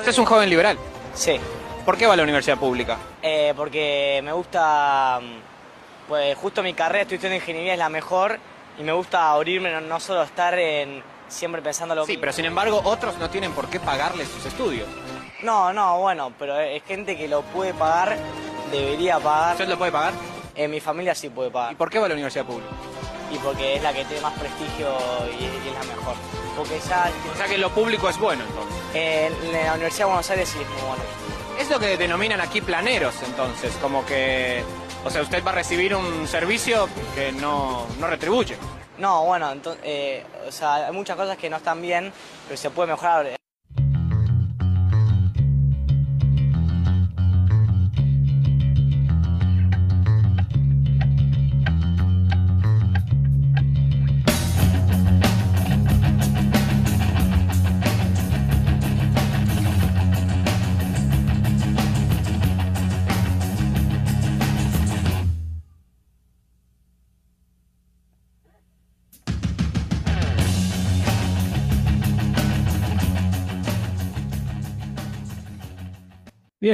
Usted es un joven liberal. Sí, ¿Por qué va a la universidad pública? eh, porque me gusta, mm, pues justo mi carrera, estoy estudiando ingeniería, es la mejor y me gusta abrirme, no, no solo estar en siempre pensando lo Sí, pero sin embargo otros no tienen por qué pagarle sus estudios. No, no, bueno, pero es gente que lo puede pagar, debería pagar. ¿Usted lo puede pagar? En mi familia sí puede ¿Y pagar. por qué va a la universidad pública? Y porque es la que tiene más prestigio y, y es la mejor. Porque ya O sea que lo público es bueno entonces. en la Universidad de Buenos Aires sí es muy bueno. Es lo que denominan aquí planeros entonces, como que... O sea, usted va a recibir un servicio que no, no retribuye. No, bueno, entonces, eh, o sea, hay muchas cosas que no están bien, pero se puede mejorar.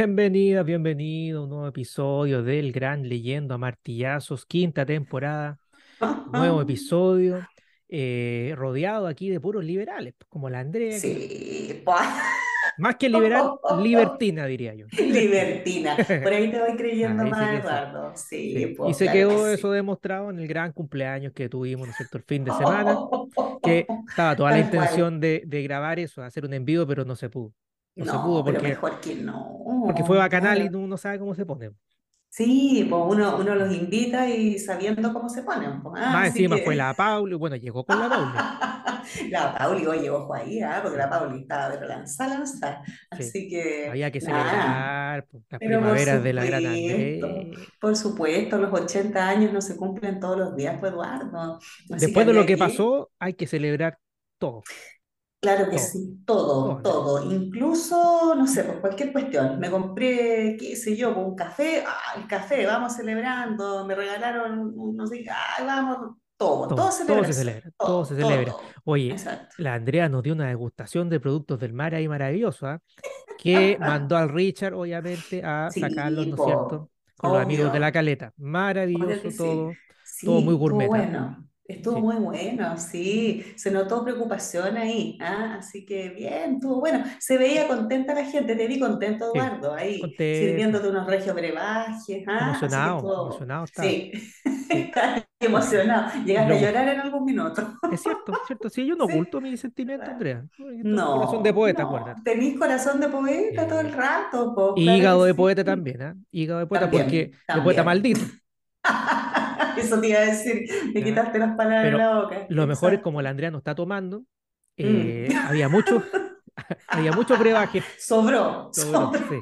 Bienvenidas, bienvenido a un nuevo episodio del Gran Leyendo a Martillazos, quinta temporada, nuevo episodio, eh, rodeado aquí de puros liberales, pues, como la Andrea, Sí, más que liberal, libertina diría yo. libertina. Por ahí te voy creyendo sí más. Eduardo. Sí, Sí, Y se claro quedó que eso sí. demostrado en el gran cumpleaños que tuvimos, ¿no es cierto?, el fin de semana, que estaba toda la intención de, de grabar eso, hacer un envío, pero no se pudo. No, se pudo pero porque, mejor que no. porque fue bacanal y uno no sabe cómo se pone. Sí, pues uno, uno los invita y sabiendo cómo se ponen. pues, ah, Más encima que- fue la Pauli, bueno, llegó con la Pauli. La Pauli, oye, ojo ahí, ¿ah? Porque la Pauli estaba pero lanzada, lanzada. Así que, Había que nada, celebrar pues, las Pero primaveras de la gran Andrés. por supuesto, los 80 años no se cumplen todos los días, pues Eduardo. Así Después de lo que pasó, hay que celebrar todo. Claro que Todo. sí, todo, Todo. todo, incluso, no sé, pues cualquier cuestión. Me compré, qué sé yo, pues, un café, ah, el café, vamos celebrando, me regalaron, no sé, ah, vamos, todo, Todo, todo todo se celebra, todo se celebra. Oye, Exacto. la Andrea nos dio una degustación de productos del mar ahí maravilloso, ¿ah? Que mandó al Richard, obviamente, a Sí, sacarlos, ¿no es cierto? Con los amigos de la caleta. Maravilloso sí. todo, Sí, todo muy gourmet, ¿ah? bueno, estuvo Sí. muy bueno, sí, se notó preocupación ahí, ¿ah? Así que bien, estuvo bueno, se veía contenta la gente, te vi contento, Sí, Eduardo, ahí, contento. sirviéndote unos regios brebajes, ¿ah? Emocionado, estuvo, emocionado estaba. sí, Sí. emocionado, llegaste a llorar en algún minuto. Es cierto, es cierto. Sí, yo no Sí. oculto mis sentimientos, Andrea. Yo tengo No, Corazón de poeta, no, acuérdate. tenís corazón de poeta todo el Eh, rato, po, Y claro hígado de sí. poeta también, ¿ah? Hígado de poeta También, porque de poeta también. maldito. Eso te iba a decir, me Ya. quitaste las palabras de Pero la boca. Lo mejor es Exacto. como la Andrea no está tomando, Mm. eh, había mucho, había mucho brebaje. Sobró, Sobró, sobró, sí.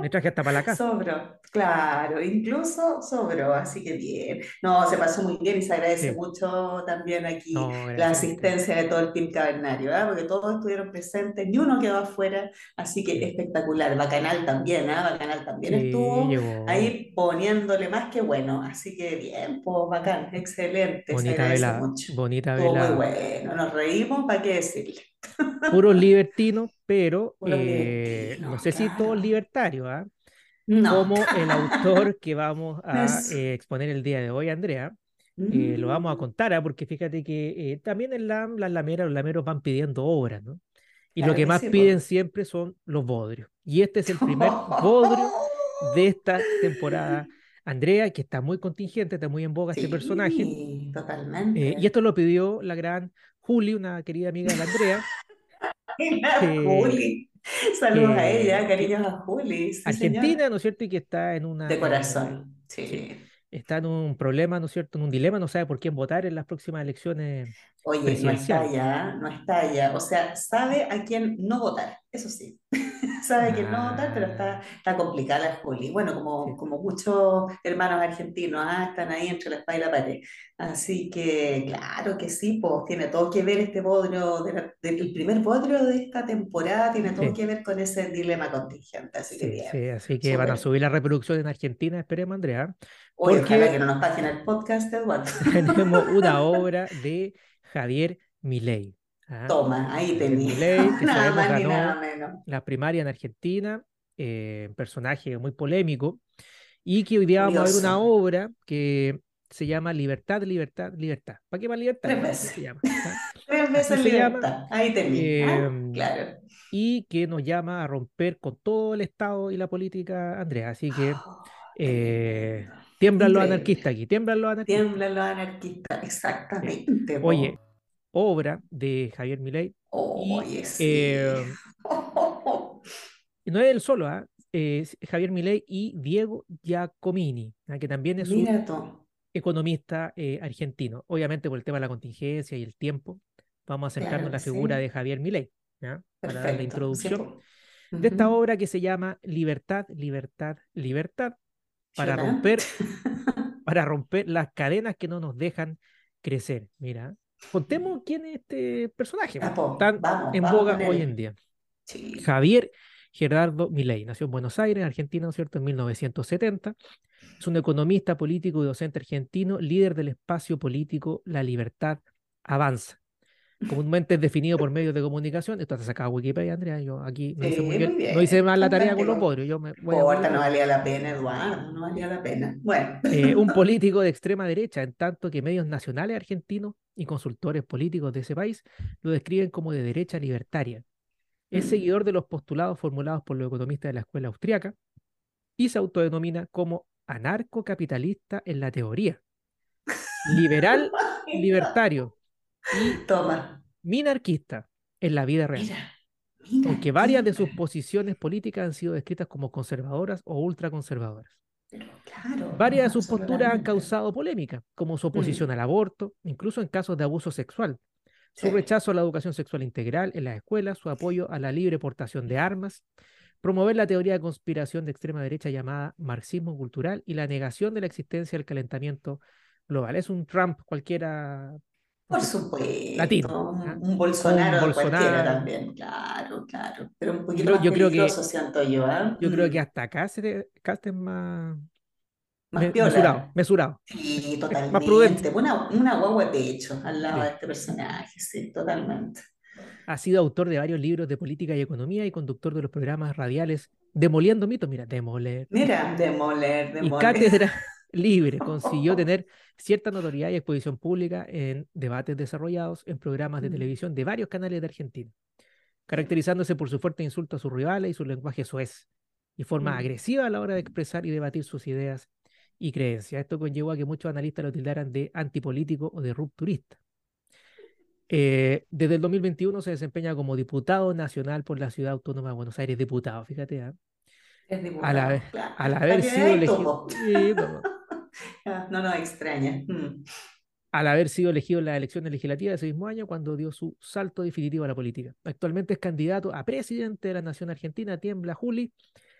Me traje hasta para la casa. sobró, claro, incluso sobró, así que bien. No, se pasó muy bien y se agradece Sí. mucho también aquí No, la asistencia de todo el team cavernario, ¿ah? Porque todos estuvieron presentes, ni uno quedó afuera, así que espectacular. Bacanal también, ¿ah? Bacanal también Sí, estuvo ahí poniéndole más que bueno, así que bien, pues bacán, excelente, se Bonita agradece velada, mucho. bonita Estuvo muy bueno, nos reímos, ¿para qué decirle? Puros libertinos, pero eh, no sé si todos libertarios, ¿ah? No. Como el autor que vamos a eh, exponer el día de hoy, Andrea. eh, lo vamos a Mm. contar, ¿ah? Porque fíjate que eh, también en LAM, las lameras, los lameros van pidiendo obras, ¿no? Y lo que que más sí, piden siempre son los bodrios. Y este es el primer bodrio de esta temporada. Andrea, que está muy contingente, está muy en boga este personaje. Sí, totalmente. eh, y esto lo pidió la gran Juli, una querida amiga de la Andrea, La Juli. Saludos a ella, cariños a Juli. Sí, argentina, señor. ¿no es cierto? Y que está en una... De corazón. Sí. sí. Está en un problema, ¿no es cierto? En un dilema, no sabe por quién votar en las próximas elecciones. Oye, no está allá, no está allá. O sea, sabe a quién no votar, eso sí. Sabe a quién no votar, pero está, está complicada la Juli. Bueno, como, Sí. como muchos hermanos argentinos, ah, están ahí entre la espada y la pared. Así que, claro que sí, pues tiene todo que ver este bodrio, de la- el primer bodrio de esta temporada, tiene todo Sí. que ver con ese dilema contingente. Así que Sí, bien. sí, así que van a subir la reproducción en Argentina, esperemos, Andrea. Oye, porque- ojalá que no nos paguen el podcast, Eduardo. Tenemos una obra de Javier Milei. ¿ah? Toma, ahí tenía. Milei, que Nada sabemos más ni nada menos. la primaria en Argentina, eh, personaje muy polémico, y que hoy día vamos a ver una obra que se llama Libertad, Libertad, Libertad. ¿Para qué más libertad? Tres veces. se llama, ¿ah? Tres veces se llama, libertad. Ahí tenía. Ah, Em, Claro. y que nos llama a romper con todo el Estado y la política, Andrea. Así que Oh, eh, tiemblan los anarquistas aquí, tiemblan los anarquistas. Tiemblan los anarquistas, exactamente. po. Oye, obra de Javier Milei y sí. eh, y no es él solo, ¿ah? Es Javier Milei y Diego Giacomini, ¿ah? que también es un tú. economista eh, argentino. Obviamente por el tema de la contingencia y el tiempo, vamos a acercarnos Claro a la figura sí. de Javier Milei, ¿ya? Para dar la introducción de esta obra que se llama Libertad, Libertad, Libertad, para romper, para romper las cadenas que no nos dejan crecer. Mira, contemos quién es este personaje, Ya, po, tan vamos, en vamos boga hoy en día. Sí. Javier Gerardo Milei nació en Buenos Aires, Argentina, ¿no es cierto?, en 1970. Es un economista, político y docente argentino, líder del espacio político La Libertad Avanza. Comúnmente es definido por medios de comunicación. Esto está sacado Wikipedia, Andrea. Yo aquí no hice, muy bien, no hice mal la tarea con los podrios. Yo me voy a Porta, no valía la pena, Eduardo, no valía la pena. Bueno, Eh, un político de extrema derecha, en tanto que medios nacionales argentinos y consultores políticos de ese país lo describen como de derecha libertaria. Es Mm. seguidor de los postulados formulados por los economistas de la escuela austriaca y se autodenomina como anarcocapitalista en la teoría, liberal libertario y toma. minarquista en la vida real, Mira, mira. aunque varias de sus posiciones políticas han sido descritas como conservadoras o ultraconservadoras. Claro, Varias de sus posturas han causado polémica, como su Mm. oposición al aborto, incluso en casos de abuso sexual, su Sí. rechazo a la educación sexual integral en las escuelas, su apoyo a la libre portación de armas, promover la teoría de conspiración de extrema derecha llamada marxismo cultural y la negación de la existencia del calentamiento global. Es un Trump cualquiera, Por supuesto, latino, un, ¿ah? un Bolsonaro Un cualquiera Bolsonaro. también, claro, claro, pero un poquito más yo creo que, siento yo, ¿ah? yo creo que Mm, hasta acá se es más Más piola. mesurado, mesurado, Sí, es más prudente. totalmente. Una, una guagua de pecho al lado Sí. de este personaje, sí, totalmente. Ha sido autor de varios libros de política y economía y conductor de los programas radiales Demoliendo mitos, mira, demoler. Mira, demoler, Y demoler. Cátedra Libre consiguió tener cierta notoriedad y exposición pública en debates desarrollados en programas de Mm. televisión de varios canales de Argentina, caracterizándose por su fuerte insulto a sus rivales y su lenguaje soez y forma Mm. agresiva a la hora de expresar y debatir sus ideas y creencias. Esto conllevó a que muchos analistas lo tildaran de antipolítico o de rupturista. Eh, desde el 2021 se desempeña como diputado nacional por la Ciudad Autónoma de Buenos Aires, diputado, fíjate, ¿ah? Al, diputado, haber, claro. al haber sido elegido, Ah, No nos extraña. Mm. al haber sido elegido en las elecciones legislativas de ese mismo año cuando dio su salto definitivo a la política. Actualmente es candidato a presidente de la Nación Argentina, tiembla Juli,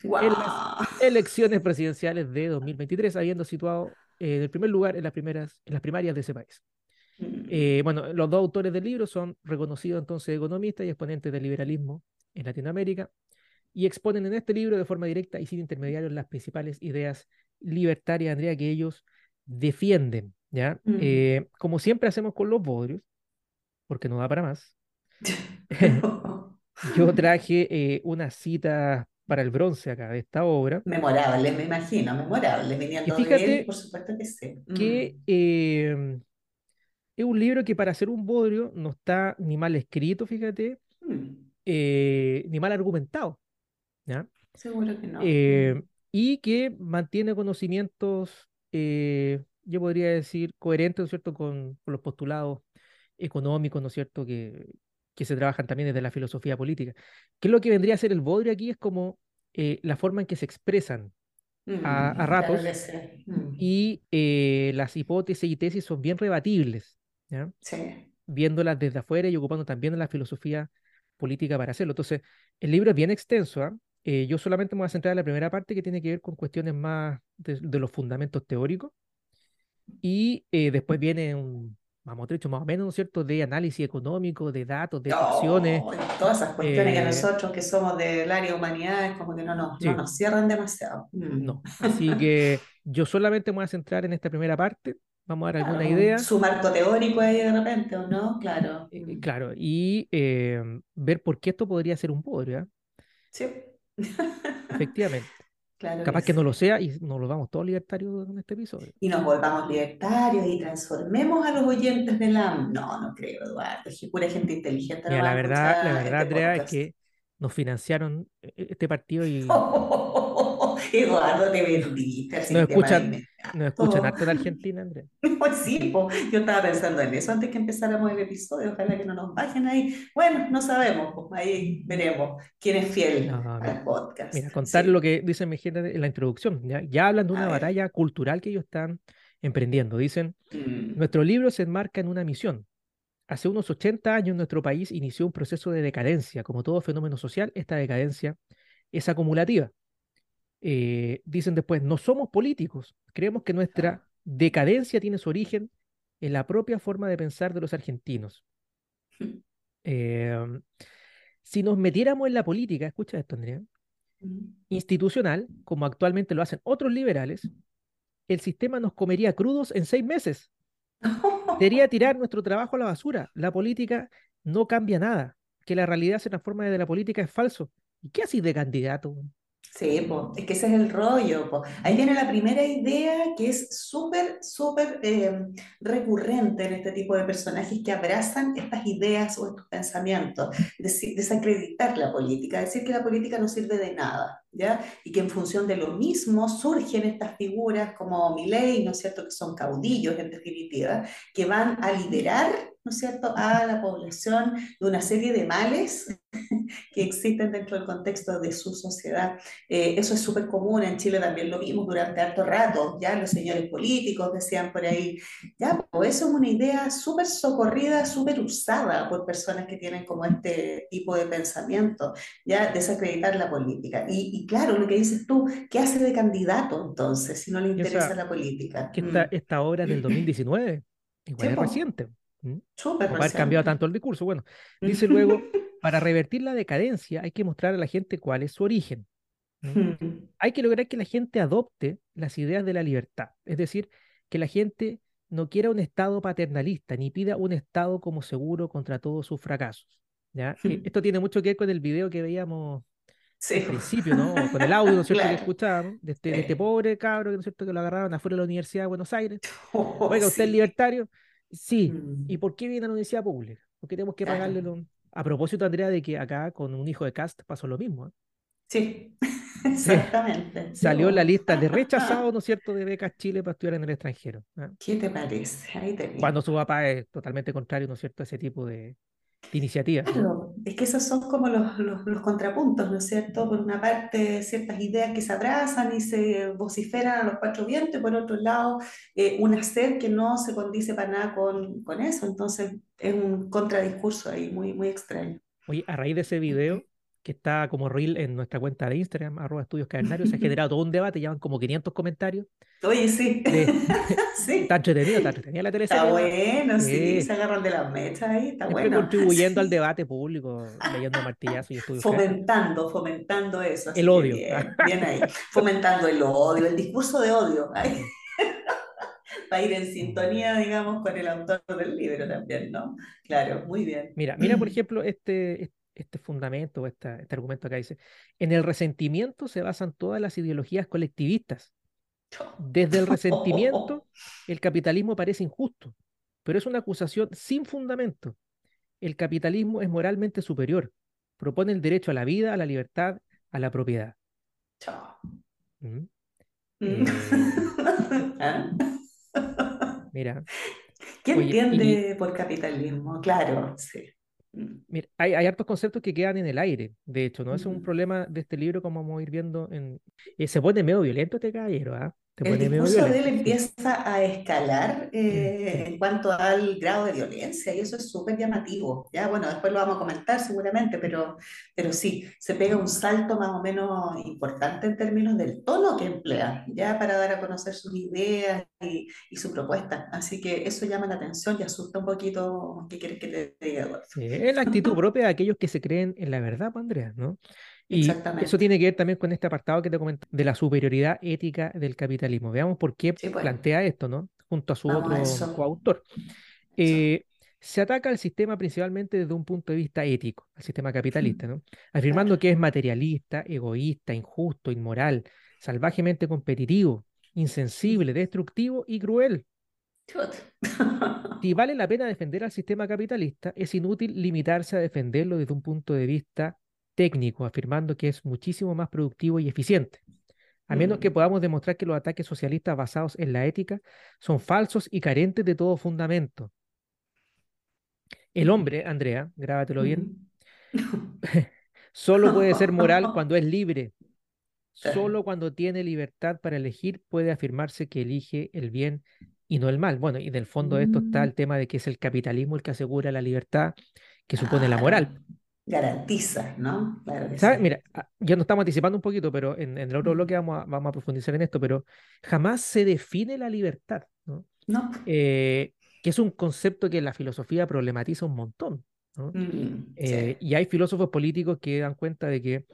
en las elecciones presidenciales de 2023, habiendo situado eh, en el primer lugar en las, primeras, en las primarias de ese país. Mm. Eh, bueno, los dos autores del libro son reconocidos entonces economistas y exponentes del liberalismo en Latinoamérica y exponen en este libro de forma directa y sin intermediarios las principales ideas libertarias, Andrea, que ellos defienden. ¿ya? Mm. Eh, como siempre hacemos con los bodrios, porque no da para más, yo traje eh, una cita para el bronce acá de esta obra, Memorable, me imagino, memorable. Viniendo de fíjate él, por supuesto que sí. que eh, es un libro que para ser un bodrio no está ni mal escrito, fíjate, Mm. eh, ni mal argumentado, ¿ya? Seguro que no. Eh, y que mantiene conocimientos, eh, yo podría decir, coherentes, ¿no es cierto?, con, con los postulados económicos, ¿no es cierto?, que, que se trabajan también desde la filosofía política. ¿Qué es lo que vendría a ser el bodrio aquí? Es como eh, la forma en que se expresan a, a Mm, ratos que. Mm. y eh, las hipótesis y tesis son bien rebatibles, ¿ya? Sí. viéndolas desde afuera y ocupando también la filosofía política para hacerlo. Entonces, el libro es bien extenso. ¿ah? Eh, yo solamente me voy a centrar en la primera parte que tiene que ver con cuestiones más de, de los fundamentos teóricos y eh, después viene un vamos trecho más o menos, ¿no es cierto?, de análisis económico, de datos, de ecuaciones. Oh, todas esas cuestiones que eh, nosotros que somos del área de humanidades como que no nos, Sí. no nos cierran demasiado. Mm. No, así que yo solamente me voy a centrar en esta primera parte vamos a dar alguna Claro, idea, su marco teórico ahí de repente, ¿o no? Claro. eh, claro, y eh, ver por qué esto podría ser un podrio, ¿ah? Sí. Efectivamente. Claro Capaz que no sí. lo sea y nos lo vamos todos libertarios en este episodio. Y nos volvamos libertarios y transformemos a los oyentes de la... No, no creo, Eduardo. Es Pura gente inteligente Mira, la verdad, la escuchar verdad, este Andrea, es que nos financiaron eh, este partido y Eduardo, te vendiste al de escuchan, nos escuchan harto en Argentina, Andrea. Pues sí, po, yo estaba pensando en eso antes que empezáramos el episodio, ojalá que no nos bajen ahí. Bueno, no sabemos, pues ahí veremos quién es fiel No, al mira, podcast. mira, contar Sí, lo que dicen mi gente en la introducción. Ya, ya hablan de a una ver. batalla cultural que ellos están emprendiendo. Dicen, Mm. nuestro libro se enmarca en una misión. Hace unos 80 años nuestro país inició un proceso de decadencia. Como todo fenómeno social, esta decadencia es acumulativa. Eh, dicen después, no somos políticos. Creemos que nuestra decadencia tiene su origen en la propia forma de pensar de los argentinos. Eh, si nos metiéramos en la política, escucha esto, Andrea, Mm. institucional, como actualmente lo hacen otros liberales, el sistema nos comería crudos en seis meses. Sería tirar nuestro trabajo a la basura. La política no cambia nada. Que la realidad se transforma desde la política es falso. ¿Y qué haces de candidato? Sí, po, es que ese es el rollo. po. Ahí viene la primera idea que es súper, súper eh, recurrente en este tipo de personajes que abrazan estas ideas o estos pensamientos, desi- desacreditar la política, decir que la política no sirve de nada, ¿ya? Y que en función de lo mismo surgen estas figuras como Milei, ¿no es cierto?, que son caudillos en definitiva, que van a liberar, ¿no es cierto?, a la población de una serie de males que existen dentro del contexto de su sociedad. Eh, eso es súper común, en Chile también lo vimos durante harto rato, ya los señores políticos decían por ahí, ya, pues eso es una idea súper socorrida, súper usada por personas que tienen como este tipo de pensamiento, ya, desacreditar la política. Y, y claro, lo que dices tú, ¿qué hace de candidato entonces si no le interesa esa- la política? Que esta, Mm, esta obra es del 2019. Igual es reciente. ¿M? súper haber cambiado tanto el discurso. Bueno, dice luego, para revertir la decadencia hay que mostrar a la gente cuál es su origen. ¿m? Mm, Hay que lograr que la gente adopte las ideas de la libertad. Es decir, que la gente no quiera un Estado paternalista, ni pida un Estado como seguro contra todos sus fracasos. ¿ya? Eh, Esto tiene mucho que ver con el video que veíamos Sí. al principio, ¿no? Con el audio, ¿no es cierto?, que Claro. escuchábamos, de este, de este pobre cabro, ¿no es cierto?, que lo agarraron afuera de la Universidad de Buenos Aires. Oh, Oiga, ¿usted es libertario? Sí. Mm, ¿Y por qué viene a la universidad pública? Porque tenemos que Claro. pagarle lo- A propósito, Andrea, de que acá con un hijo de Cast pasó lo mismo. ¿eh? Sí, exactamente. Salió en la lista de rechazados, ¿no es cierto?, de becas Chile para estudiar en el extranjero. ¿ah? ¿Qué te parece? Ahí tenés. Cuando su papá es totalmente contrario, ¿no es cierto?, a ese tipo de iniciativas. Claro, es que esos son como los, los, los contrapuntos, ¿no es cierto? Por una parte, ciertas ideas que se abrazan y se vociferan a los cuatro vientos, y por otro lado, eh, un hacer que no se condice para nada con, con eso. Entonces, es un contradiscurso ahí muy, muy extraño. Oye, a raíz de ese video, que está como reel en nuestra cuenta de Instagram, arroba estudios cavernarios, se ha generado todo un debate, llevan como 500 comentarios. Oye, sí, de- sí, está entretenido, está entretenida la teleserie. está ¿no? bueno, sí, Sí. se agarran de las mechas ahí, está Siempre bueno. contribuyendo al debate público, leyendo martillazo y estudios. Fomentando, fomentando eso. así El odio. Bien, bien ahí. Fomentando el odio, el discurso de odio. ay. Para ir en sintonía, digamos, con el autor del libro también, ¿no? Claro, muy bien. Mira, mira, por ejemplo, este, este fundamento, esta- este argumento acá dice, en el resentimiento se basan todas las ideologías colectivistas. Desde el resentimiento, el capitalismo parece injusto, pero es una acusación sin fundamento. El capitalismo es moralmente superior, propone el derecho a la vida, a la libertad, a la propiedad. Chao. ¿Mm? Mm. Eh. Mira, ¿Qué Oye, y- entiende por capitalismo? Claro, sí. Mm. mira, hay, hay hartos conceptos que quedan en el aire, de hecho, ¿no? Ese es un Ujú. problema de este libro, como vamos a ir viendo. En... eh, se pone medio violento este caballero, ¿ah? El discurso de él empieza a escalar eh, en cuanto al grado de violencia y eso es súper llamativo. Ya, bueno, después lo vamos a comentar seguramente, pero, pero sí, se pega un salto más o menos importante en términos del tono que emplea, ya para dar a conocer sus ideas y, y su propuesta. Así que eso llama la atención y asusta un poquito. ¿Qué quieres que te diga, Eduardo? Sí, es la actitud propia de aquellos que se creen en la verdad, pues, Andrea, ¿no? Y eso tiene que ver también con este apartado que te comenté de la superioridad ética del capitalismo. Veamos por qué Sí, pues. plantea esto, ¿no? junto a su Vamos a otro eso. coautor. Eh, se ataca al sistema principalmente desde un punto de vista ético, al sistema capitalista, ¿no? Afirmando que es materialista, egoísta, injusto, inmoral, salvajemente competitivo, insensible, destructivo y cruel. Si vale la pena defender al sistema capitalista, es inútil limitarse a defenderlo desde un punto de vista técnico, afirmando que es muchísimo más productivo y eficiente. A menos que Mm. podamos demostrar que los ataques socialistas basados en la ética son falsos y carentes de todo fundamento. El hombre, Andrea, grábatelo bien, Mm. solo puede ser moral cuando es libre. Solo cuando tiene libertad para elegir puede afirmarse que elige el bien y no el mal. Bueno, y del fondo de esto está Mm. el tema de que es el capitalismo el que asegura la libertad que supone la moral. Garantiza, ¿no? Claro que ¿Sabes? sí. Mira, ah, ya nos estamos anticipando un poquito, pero en, en el otro bloque vamos a, vamos a profundizar en esto, pero jamás se define la libertad, ¿no? No. Eh, que es un concepto que la filosofía problematiza un montón, ¿no? Mm, Eh, sí. y hay filósofos políticos que dan cuenta de que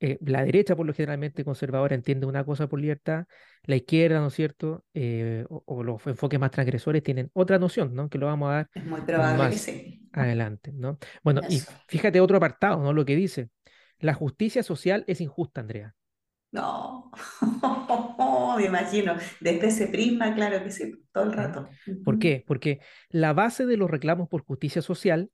eh, la derecha, por lo generalmente conservadora, entiende una cosa por libertad, la izquierda, ¿no es cierto? Eh, o, o los enfoques más transgresores tienen otra noción, ¿no? Que lo vamos a dar Es muy probable que más sí. adelante, ¿no? Bueno, y fíjate otro apartado, ¿no? Lo que dice, la justicia social es injusta, Andrea. No, me imagino. Desde ese prisma, claro que sí, todo el rato. ¿Por qué? Porque la base de los reclamos por justicia social,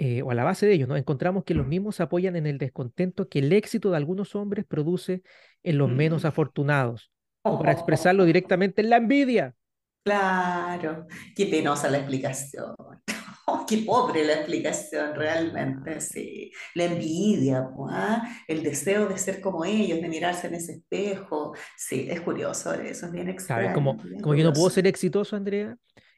eh, o a la base de ellos, ¿no? Encontramos que los mismos se apoyan en el descontento que el éxito de algunos hombres produce en los menos Mm. afortunados, o para expresarlo directamente, en la envidia. Claro, qué penosa la explicación. Qué pobre la explicación, realmente, sí. La envidia, ¿ah? El deseo de ser como ellos, de mirarse en ese espejo. Sí, es curioso eso, es bien ¿Sabes? extraño, Como, bien como yo no puedo ser exitoso, Andrea,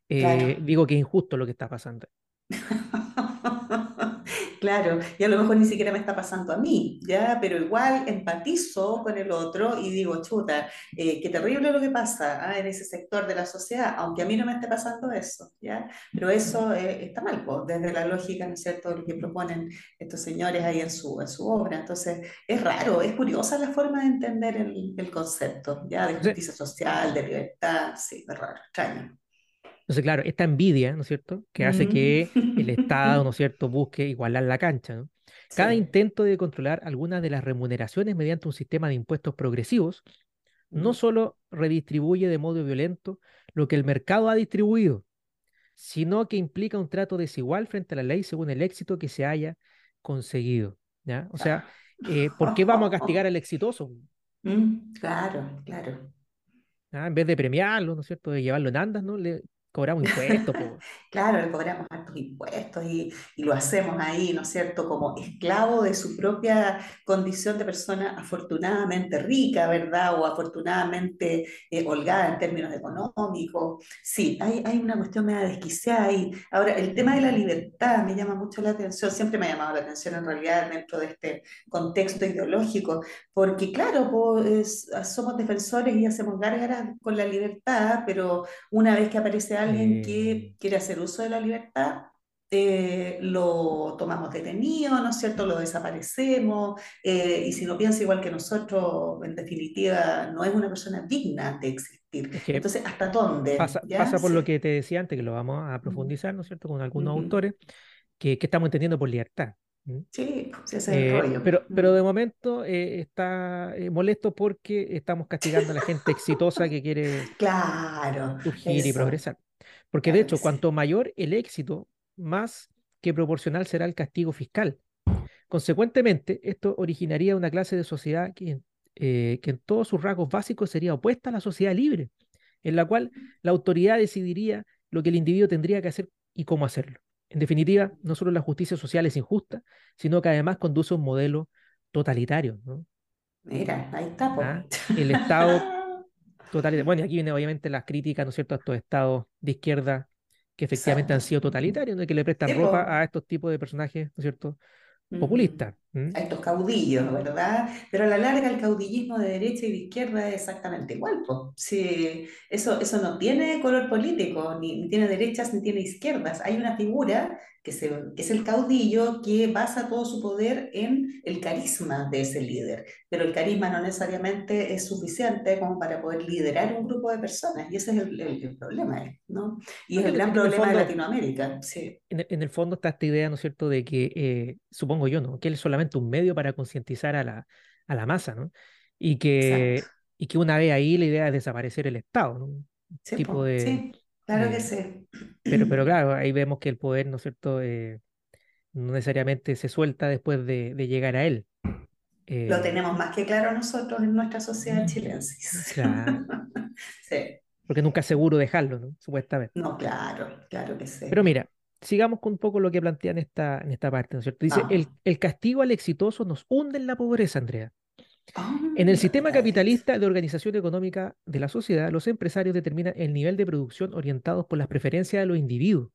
eh, Claro. digo que es injusto lo que está pasando. Claro, y a lo mejor ni siquiera me está pasando a mí, ¿ya? Pero igual empatizo con el otro y digo, chuta, eh, qué terrible lo que pasa ah, en ese sector de la sociedad, aunque a mí no me esté pasando eso, ¿ya? Pero eso eh, está mal, pues, desde la lógica, ¿no es cierto?, de lo que proponen estos señores ahí en su, en su obra. Entonces, es raro, es curiosa la forma de entender el, el concepto, ¿ya? De justicia social, de libertad, sí, es raro, extraño. Entonces, claro, esta envidia, ¿no es cierto?, que hace que el Estado, ¿no es Mm. cierto?, busque igualar la cancha, ¿no? Cada Sí. intento de controlar algunas de las remuneraciones mediante un sistema de impuestos progresivos no Mm. solo redistribuye de modo violento lo que el mercado ha distribuido, sino que implica un trato desigual frente a la ley según el éxito que se haya conseguido, ¿ya? O sea, eh, ¿por qué vamos a castigar al exitoso? Mm, Claro, claro. ¿Ah? En vez de premiarlo, ¿no es cierto?, de llevarlo en andas, ¿no? Le cobramos impuestos, po. Claro, le cobramos altos impuestos y, y lo hacemos ahí, ¿no es cierto?, como esclavo de su propia condición de persona afortunadamente rica, ¿verdad? O afortunadamente eh, holgada en términos económicos. Sí, hay, hay una cuestión media desquiciada ahí. Ahora, el tema de la libertad me llama mucho la atención, siempre me ha llamado la atención en realidad dentro de este contexto ideológico, porque claro, pues, somos defensores y hacemos gárgaras con la libertad, pero una vez que aparece alguien que quiere hacer uso de la libertad, eh, lo tomamos detenido, ¿no es cierto? Lo desaparecemos, eh, y si no piensa igual que nosotros, en definitiva, no es una persona digna de existir. es que Entonces, ¿hasta dónde? pasa, pasa por lo Sí. que te decía antes, que lo vamos a profundizar, ¿no es cierto?, con algunos ujú. autores, que, que estamos entendiendo por libertad. Sí, ese es el Eh, rollo. pero, pero de momento eh, está eh, molesto porque estamos castigando a la gente exitosa que quiere Claro, surgir y eso, progresar. Porque de claro hecho, sí. cuanto mayor el éxito, más que proporcional será el castigo fiscal. Consecuentemente, esto originaría una clase de sociedad que, en- eh, que en todos sus rasgos básicos sería opuesta a la sociedad libre, en la cual la autoridad decidiría lo que el individuo tendría que hacer y cómo hacerlo. En definitiva, no solo la justicia social es injusta, sino que además conduce a un modelo totalitario, ¿no? Mira, ahí está. ¿Ah? El Estado Bueno, y aquí vienen obviamente las críticas, ¿no es cierto?, a estos estados de izquierda que efectivamente han sido totalitarios, ¿no? Y que le prestan ropa a estos tipos de personajes, ¿no es cierto?, populistas. ¿Mm? a estos caudillos, ¿verdad? Pero a la larga el caudillismo de derecha y de izquierda es exactamente igual, pues. Sí, eso, eso no tiene color político, ni, ni tiene derechas ni tiene izquierdas. Hay una figura que, se, que es el caudillo que basa todo su poder en el carisma de ese líder, pero el carisma no necesariamente es suficiente como para poder liderar un grupo de personas, y ese es el, el, el problema, ¿no? Y es el gran En el problema de fondo, Latinoamérica, sí. en el, en el fondo está esta idea, ¿no es cierto?, de que, eh, supongo yo, ¿no?, que él es solamente un medio para concientizar a la, a la masa, ¿no? Y que, Exacto. y que una vez ahí la idea es desaparecer el Estado, ¿no? Sí, tipo po, de... sí, claro que de- sí. pero, pero claro, ahí vemos que el poder, ¿no es cierto?, eh, no necesariamente se suelta después de, de llegar a él. Lo Eh, tenemos más que claro nosotros en nuestra sociedad chilensis. claro, Sí, porque nunca es seguro dejarlo, ¿no? Supuestamente. no, claro, claro que sí. Pero mira, sigamos con un poco lo que plantea en esta, en esta parte, ¿no es cierto? Dice, el, Vamos. el castigo al exitoso nos hunde en la pobreza, Andrea. Ah, En el no sistema capitalista de organización económica de la sociedad, los empresarios determinan el nivel de producción orientados por las preferencias de los individuos.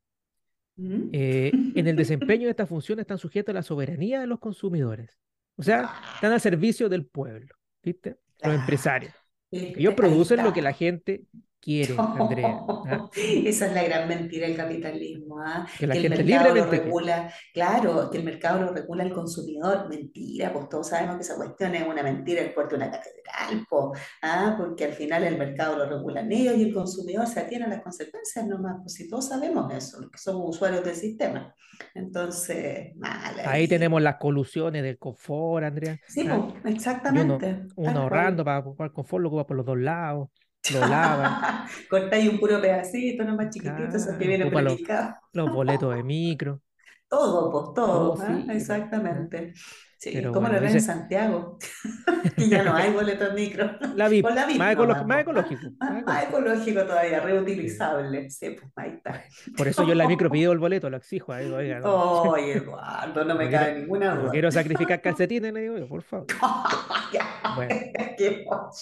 ¿Mm? Eh, en el desempeño de estas funciones están sujetos a la soberanía de los consumidores. O sea, están al servicio del pueblo, ¿viste? Los empresarios. Ellos producen lo que la gente quiere, Andrea. ¿ah? Esa es la gran mentira del capitalismo, ¿ah? Que la Que el gente mercado lo regula, claro, que el mercado lo regula el consumidor. Mentira, pues todos sabemos que esa cuestión es una mentira, el puerto de una catedral, po, ¿ah? Porque al final el mercado lo regulan ellos y el consumidor se atiene a las consecuencias nomás, pues si todos sabemos eso, los que somos usuarios del sistema. Entonces, mal Ahí ahí. tenemos las colusiones del confort, Andrea. Sí, ¿ah? pues, uno, exactamente, uno tal ahorrando cual. para ocupar confort, lo ocupa por los dos lados, lo lava, Cortáis un puro pedacito, nomás chiquitito, esos que claro, vienen los, los boletos de micro, Todo, pues todo. ¿ah? Exactamente. Sí, Pero ¿cómo lo ven en Santiago? Que ya no hay boletos micro. la VIP, la VIP más, ecológico, más ¿ah? ecológico, más Más ecológico. ecológico todavía, reutilizable. Sí, pues ahí está. Por eso yo en la micro pido el boleto, lo exijo. ahí oiga, no, Oye, Eduardo, no no me quiero, cabe ninguna no duda. quiero sacrificar calcetines, le digo yo, por favor. Bueno,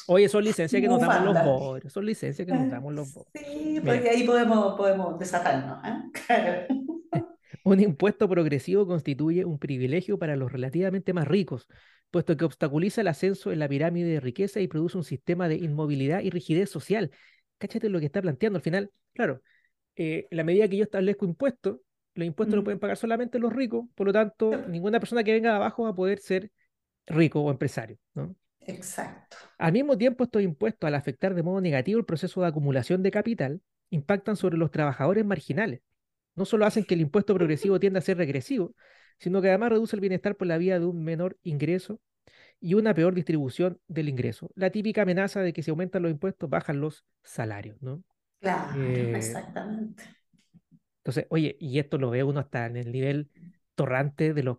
oye, son licencias que nos damos los bodrios, son licencias que nos damos los bodrios. Sí, Mira, porque ahí podemos, podemos desatarnos. ¿ah? Un impuesto progresivo constituye un privilegio para los relativamente más ricos, puesto que obstaculiza el ascenso en la pirámide de riqueza y produce un sistema de inmovilidad y rigidez social. Cáchate lo que está planteando al final. Claro, eh, la medida que yo establezco impuestos, los impuestos los pueden pagar solamente los ricos, por lo tanto, ninguna persona que venga de abajo va a poder ser rico o empresario, ¿no? Exacto. Al mismo tiempo, estos impuestos, al afectar de modo negativo el proceso de acumulación de capital, impactan sobre los trabajadores marginales. No solo hacen que el impuesto progresivo tienda a ser regresivo, sino que además reduce el bienestar por la vía de un menor ingreso y una peor distribución del ingreso. La típica amenaza de que si aumentan los impuestos, bajan los salarios, ¿no? Claro, Eh, exactamente. entonces, oye, y esto lo ve uno hasta en el nivel torrante de los,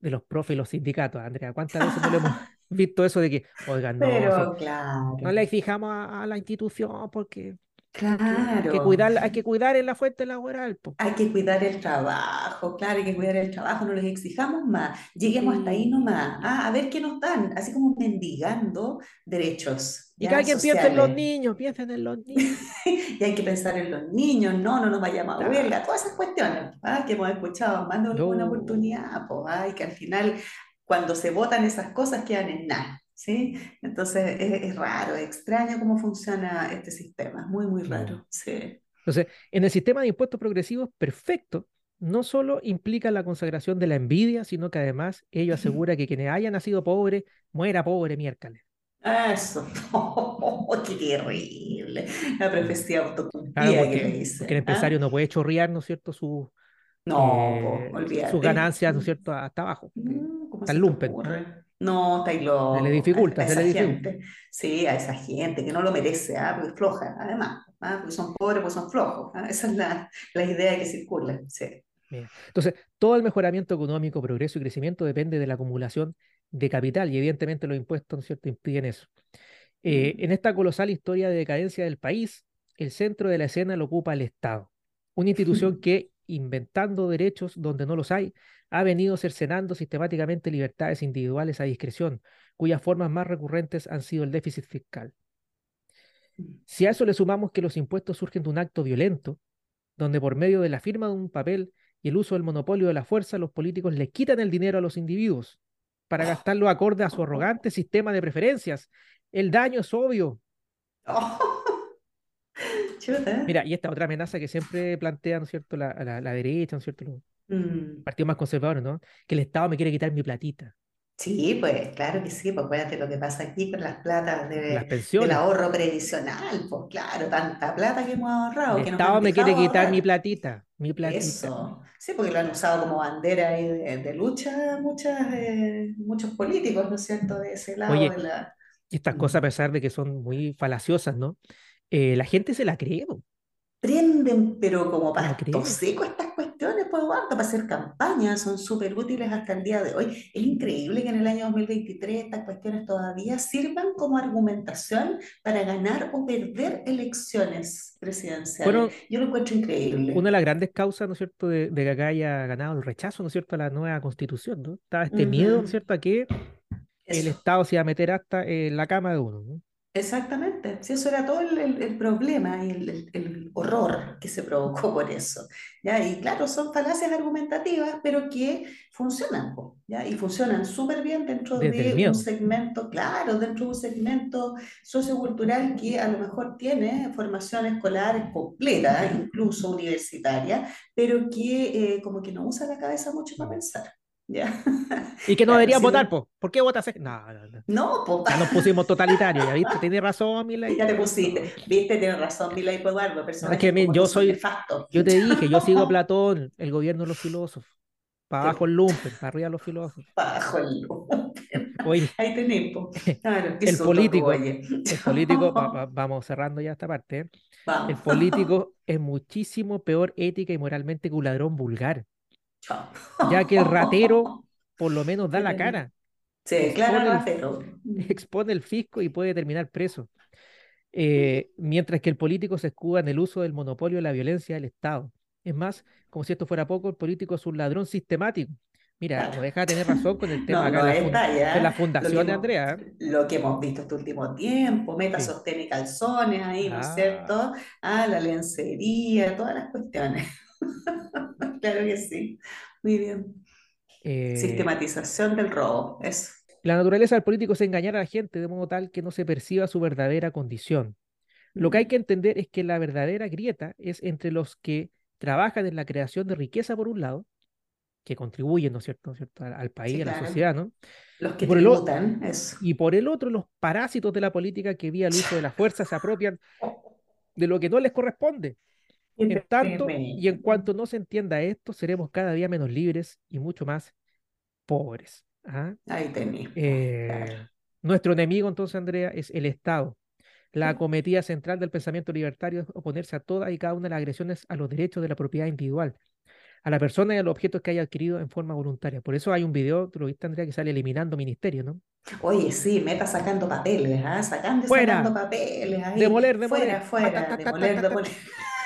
de los profes y los sindicatos, Andrea. ¿Cuántas veces no lo hemos visto eso de que, oigan, no, Pero claro, no le exijamos a, a la institución porque que, hay que claro. cuidar, hay que cuidar en la fuente laboral, po. Hay que cuidar el trabajo, claro, hay que cuidar el trabajo, no les exijamos más, lleguemos hasta ahí nomás, ah, a ver qué nos dan, así como mendigando derechos, Y que alguien piense en los niños, piensen en los niños. Y hay que pensar en los niños, no, no nos vayamos a huelga, Claro. todas esas cuestiones ah, que hemos escuchado más de alguna No. oportunidad, pues, ah, y que al final, cuando se votan esas cosas, quedan en nada, ¿sí? Entonces es, es raro, es extraño cómo funciona este sistema, es muy, muy raro, sí. Entonces, en el sistema de impuestos progresivos perfecto, no solo implica la consagración de la envidia, sino que además ello asegura que quienes hayan nacido pobres, muera pobre miércoles. Eso, qué terrible. La profecía Claro, autocumplida que le porque, porque el dicen, empresario ¿ah? no puede chorrear, ¿no es cierto?, su, No, eh, sus ganancias, ¿no es cierto?, hasta abajo. ¿cómo te lumpen. ocurre? No, estáis Se le. A, dificulta, a se esa le dificulta. gente, sí, a esa gente que no lo merece, ¿ah? Porque es floja, además, ¿ah? Porque son pobres, porque son flojos, ¿ah? Esa es la, la idea que circula, sí. Entonces, todo el mejoramiento económico, progreso y crecimiento depende de la acumulación de capital y evidentemente los impuestos, ¿no es cierto?, impiden eso. Eh, en esta colosal historia de decadencia del país, el centro de la escena lo ocupa el Estado, una institución que, inventando derechos donde no los hay, ha venido cercenando sistemáticamente libertades individuales a discreción, cuyas formas más recurrentes han sido el déficit fiscal. Si a eso le sumamos que los impuestos surgen de un acto violento, donde por medio de la firma de un papel y el uso del monopolio de la fuerza, los políticos le quitan el dinero a los individuos, para gastarlo acorde a su arrogante sistema de preferencias. El daño es obvio. Chuta. Mira, y esta otra amenaza que siempre plantean, ¿no es cierto?, la, la, la derecha, ¿no es cierto?, Mm. partidos más conservadores, ¿no? Que el Estado me quiere quitar mi platita, Sí, pues claro que sí, pues acuérdate lo que pasa aquí con las platas las de, del pensiones. ahorro previsional, pues claro, tanta plata que hemos ahorrado, El que Estado me quiere quitar mi platita, mi platita. Eso, sí, porque lo han usado como bandera de, de lucha muchas, eh, muchos políticos, ¿no es cierto?, de ese lado Oye, de la... y estas cosas, a Mm. pesar de que son muy falaciosas, ¿no? Eh, la gente se la cree, po, Prenden, pero como pasto seco estas cuestiones, pues guarda, para hacer campaña, son súper útiles hasta el día de hoy. Es increíble que en el año 2023 estas cuestiones todavía sirvan como argumentación para ganar o perder elecciones presidenciales. Fueron Yo lo encuentro increíble. una de las grandes causas, ¿no es cierto?, de, de que acá haya ganado el rechazo, ¿no es cierto?, a la nueva constitución, ¿no? Estaba este miedo, ¿no es cierto?, a que el. Estado se iba a meter hasta en la cama de uno, ¿no? Exactamente, sí, eso era todo el, el- el problema y el, el- el horror que se provocó por eso, ¿ya? Y claro, son falacias argumentativas, pero que funcionan, ¿ya? Y funcionan súper bien dentro Desde de un segmento, claro, dentro de un segmento sociocultural que a lo mejor tiene formación escolar completa, incluso universitaria, pero que eh, como que no usa la cabeza mucho para pensar, ¿ya? Y que no Claro, deberían si votar, no, po. ¿Por qué votas? No, no, no. no, po, Ya nos pusimos totalitarios, ya viste, tiene razón, Milei. Ya te pusiste, viste, tienes razón, Milei Eduardo, No, es que yo soy, nefastos. yo te dije, yo sigo a Platón, el gobierno de los filósofos. Para abajo el lumpen, para arriba los filósofos. bajo el lumpen. Oye, Ahí po. Claro, el político, el político, va- va- vamos cerrando ya esta parte. ¿eh? El político es muchísimo peor ética y moralmente que un ladrón vulgar, Chao. ya que el ratero por lo menos da ¿Qué la cara, Sí, claro, expone el, ratero. expone el fisco y puede terminar preso. Eh, mientras que el político se escuda en el uso del monopolio de la violencia del Estado. Es más, como si esto fuera poco, el político es un ladrón sistemático. Mira, no Claro. deja de tener razón con el tema No, acá no de la, que fundación de Andrea. ¿eh? lo que hemos visto este último tiempo, meta Sí. sostén y calzones ahí, ¿no es Ah, cierto? Ah, la lencería, todas las cuestiones. Claro que sí. Muy bien. eh, Sistematización del robo, eso. la naturaleza del político es engañar a la gente de modo tal que no se perciba su verdadera condición. Lo que hay que entender es que la verdadera grieta es entre los que trabajan en la creación de riqueza por un lado, que contribuyen, ¿no es cierto?, ¿no es cierto? al, al país, Sí, a la sociedad, ¿no? Los Y que por el, o- tributan, eso. y por el otro, los parásitos de la política que vía el uso de la fuerza se apropian de lo que no les corresponde. En tanto y en cuanto no se entienda esto, seremos cada día menos libres y mucho más pobres. ¿ah? Ahí tenés, Eh, claro. nuestro enemigo, entonces, Andrea, es el Estado. La acometida central del pensamiento libertario es oponerse a todas y cada una de las agresiones a los derechos de la propiedad individual, a la persona y a los objetos que haya adquirido en forma voluntaria. Por eso hay un video, tú lo viste, Andrea, que sale eliminando ministerios, ¿no? Oye, sí, meta sacando papeles, ¿ah? Sacando y ¡Fuera! sacando papeles ahí. Demoler, demoler. Fuera, fuera, demoler, demoler.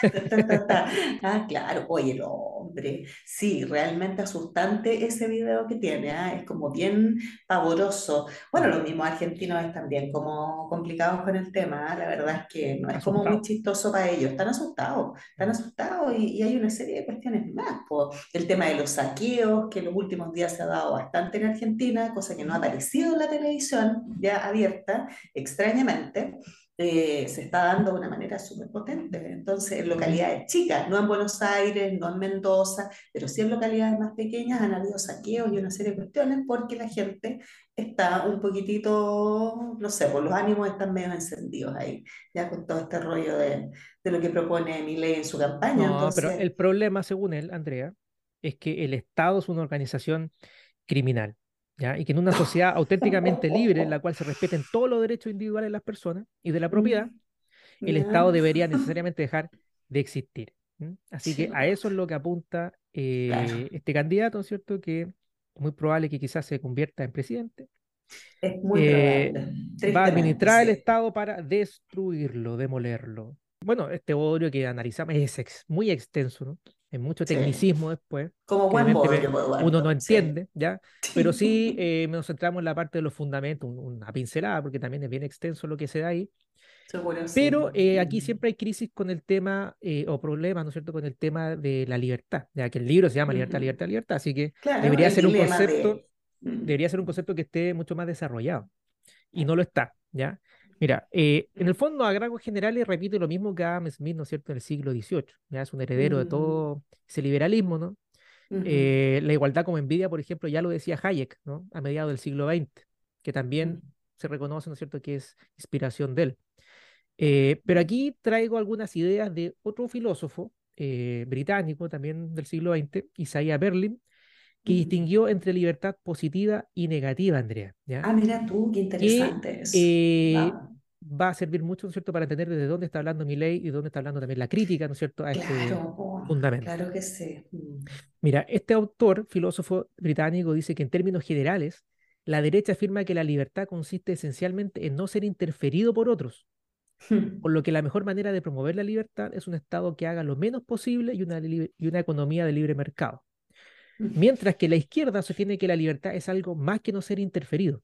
Ah, claro, oye, el hombre, sí, realmente asustante ese video que tiene, ¿ah? Es como bien pavoroso. Bueno, los mismos argentinos están bien como complicados con el tema, ¿ah? La verdad es que no es como muy chistoso para ellos, están asustados, están asustados y, y hay una serie de cuestiones más, po. El tema de los saqueos, que en los últimos días se ha dado bastante en Argentina, cosa que no ha aparecido en la televisión ya abierta, extrañamente eh, se está dando de una manera súper potente. Entonces, en localidades chicas, no en Buenos Aires, no en Mendoza, pero sí en localidades más pequeñas han habido saqueos y una serie de cuestiones porque la gente está un poquitito, no sé, por los ánimos están medio encendidos ahí, ya con todo este rollo de, de lo que propone Milei en su campaña. No, pero Entonces, el problema, según él, Andrea, es que el Estado es una organización criminal, ¿ya? Y que en una sociedad auténticamente libre, en la cual se respeten todos los derechos individuales de las personas y de la propiedad, el ya. Estado debería necesariamente dejar de existir. Así que a eso es lo que apunta eh, claro. este candidato, ¿no es cierto? Que es muy probable que quizás se convierta en presidente. Es muy Eh, probable, va a administrar el. Estado para destruirlo, demolerlo. Bueno, este bodrio que analizamos es ex- muy extenso, ¿no? Hay mucho Sí. tecnicismo después, Como que buen ve- pues, uno no Eduardo, sí. entiende, ¿ya? Pero sí eh, nos centramos en la parte de los fundamentos, un- una pincelada, porque también es bien extenso lo que se da ahí. Seguro sí. Pero eh, aquí siempre hay crisis con el tema, eh, o problemas, ¿no es cierto?, con el tema de la libertad, ya que el libro se llama Libertad. Libertad, Libertad, así que Claro, debería ser un concepto de... Debería ser un concepto que esté mucho más desarrollado y no lo está, ¿ya? Mira, eh, en el fondo, a rasgos generales, repite lo mismo que Adam Smith, ¿no es cierto?, en el siglo XVIII, ya es un heredero de Mm. todo ese liberalismo, ¿no? Eh, la igualdad como envidia, por ejemplo, ya lo decía Hayek, ¿no? A mediados del siglo XX, que también Mm. se reconoce, ¿no es cierto?, que es inspiración de él. Eh, pero aquí traigo algunas ideas de otro filósofo británico también del siglo XX, Isaiah Berlin, que Mm. distinguió entre libertad positiva y negativa, Andrea, ¿ya? Ah, mira tú, qué interesante eso. eh, Wow. va a servir mucho, ¿no es cierto?, para entender desde dónde está hablando Milley y de dónde está hablando también la crítica, ¿no es cierto?, a este Claro, po, fundamento. claro que sí. Mm. Mira, este autor, filósofo británico, dice que en términos generales, la derecha afirma que la libertad consiste esencialmente en no ser interferido por otros, Mm. por lo que la mejor manera de promover la libertad es un Estado que haga lo menos posible y una, y una economía de libre mercado. Mientras que la izquierda sostiene que la libertad es algo más que no ser interferido.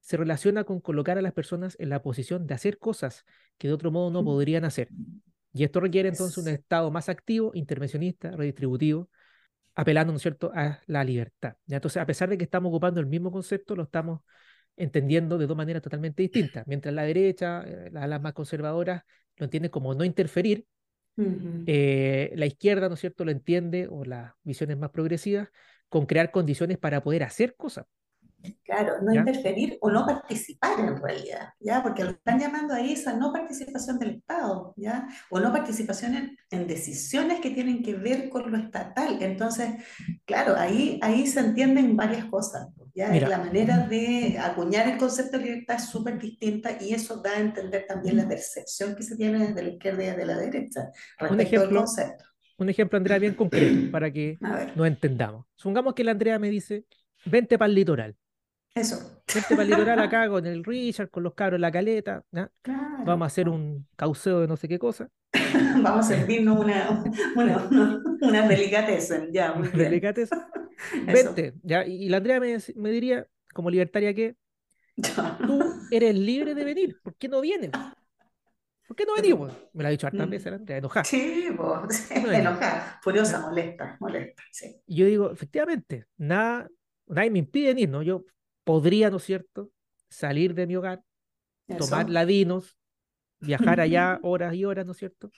Se relaciona con colocar a las personas en la posición de hacer cosas que de otro modo no podrían hacer. Y esto requiere entonces un Es- Estado más activo, intervencionista, redistributivo, apelando, ¿no es cierto?, a la libertad. Entonces, a pesar de que estamos ocupando el mismo concepto, lo estamos entendiendo de dos maneras totalmente distintas. Mientras la derecha, eh, las más conservadoras, lo entienden como no interferir, Eh, la izquierda, ¿no es cierto?, lo entiende, o las visiones más progresivas, con crear condiciones para poder hacer cosas. Claro, no ¿Ya? interferir o no participar en realidad, ¿ya? Porque lo están llamando ahí esa no participación del Estado, ¿ya? O no participación en, en decisiones que tienen que ver con lo estatal. Entonces, claro, ahí, ahí se entienden varias cosas, ¿ya? Mira. La manera de acuñar el concepto de libertad es súper distinta y eso da a entender también la percepción que se tiene desde la izquierda y desde la derecha respecto al ejemplo, concepto. Un ejemplo, Andrea, bien concreto, para que nos entendamos. Supongamos que la Andrea me dice, vente para el litoral. eso. Vente para el litoral acá con el Richard, con los cabros en la caleta. Vamos a hacer un cauceo de no sé qué cosa. Vamos a servirnos una, una, una, una delicatessen, ya, muy unos bien. Vente. ¿ya? Y la Andrea me, me diría, como libertaria que, tú eres libre de venir. ¿Por qué no vienes? ¿Por qué no pues? Me lo ha dicho hartas Mm. veces la Andrea, enojada. Sí, pues, No, no. enojada, furiosa, molesta, molesta, sí. Y yo digo, efectivamente, nada, nadie me impide venir, ¿no? Yo podría, ¿no es cierto?, salir de mi hogar, Eso. tomar ladinos, viajar allá horas y horas, ¿no es cierto?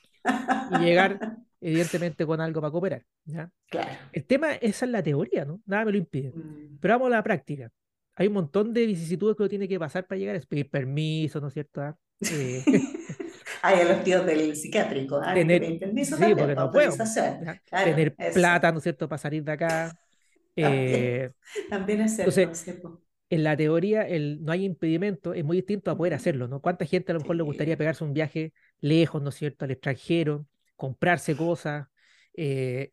Y llegar, evidentemente, con algo para cooperar, ¿ya? Claro. El tema, esa es la teoría, ¿no? Nada me lo impide. Mm. Pero vamos a la práctica. Hay un montón de vicisitudes que uno tiene que pasar para llegar, es pedir permiso, ¿no es cierto? Ah, eh, Ay, a los tíos del psiquiátrico, ¿ah? Tener- permiso sí, también, porque no puedo. Claro, Tener eso. plata, ¿no es cierto?, para salir de acá. Eh, También es cierto, entonces, en la teoría el no hay impedimento, es muy distinto a poder Ujú. hacerlo, ¿no? ¿Cuánta gente a lo mejor le gustaría pegarse un viaje lejos, ¿no es cierto?, al extranjero, comprarse cosas eh,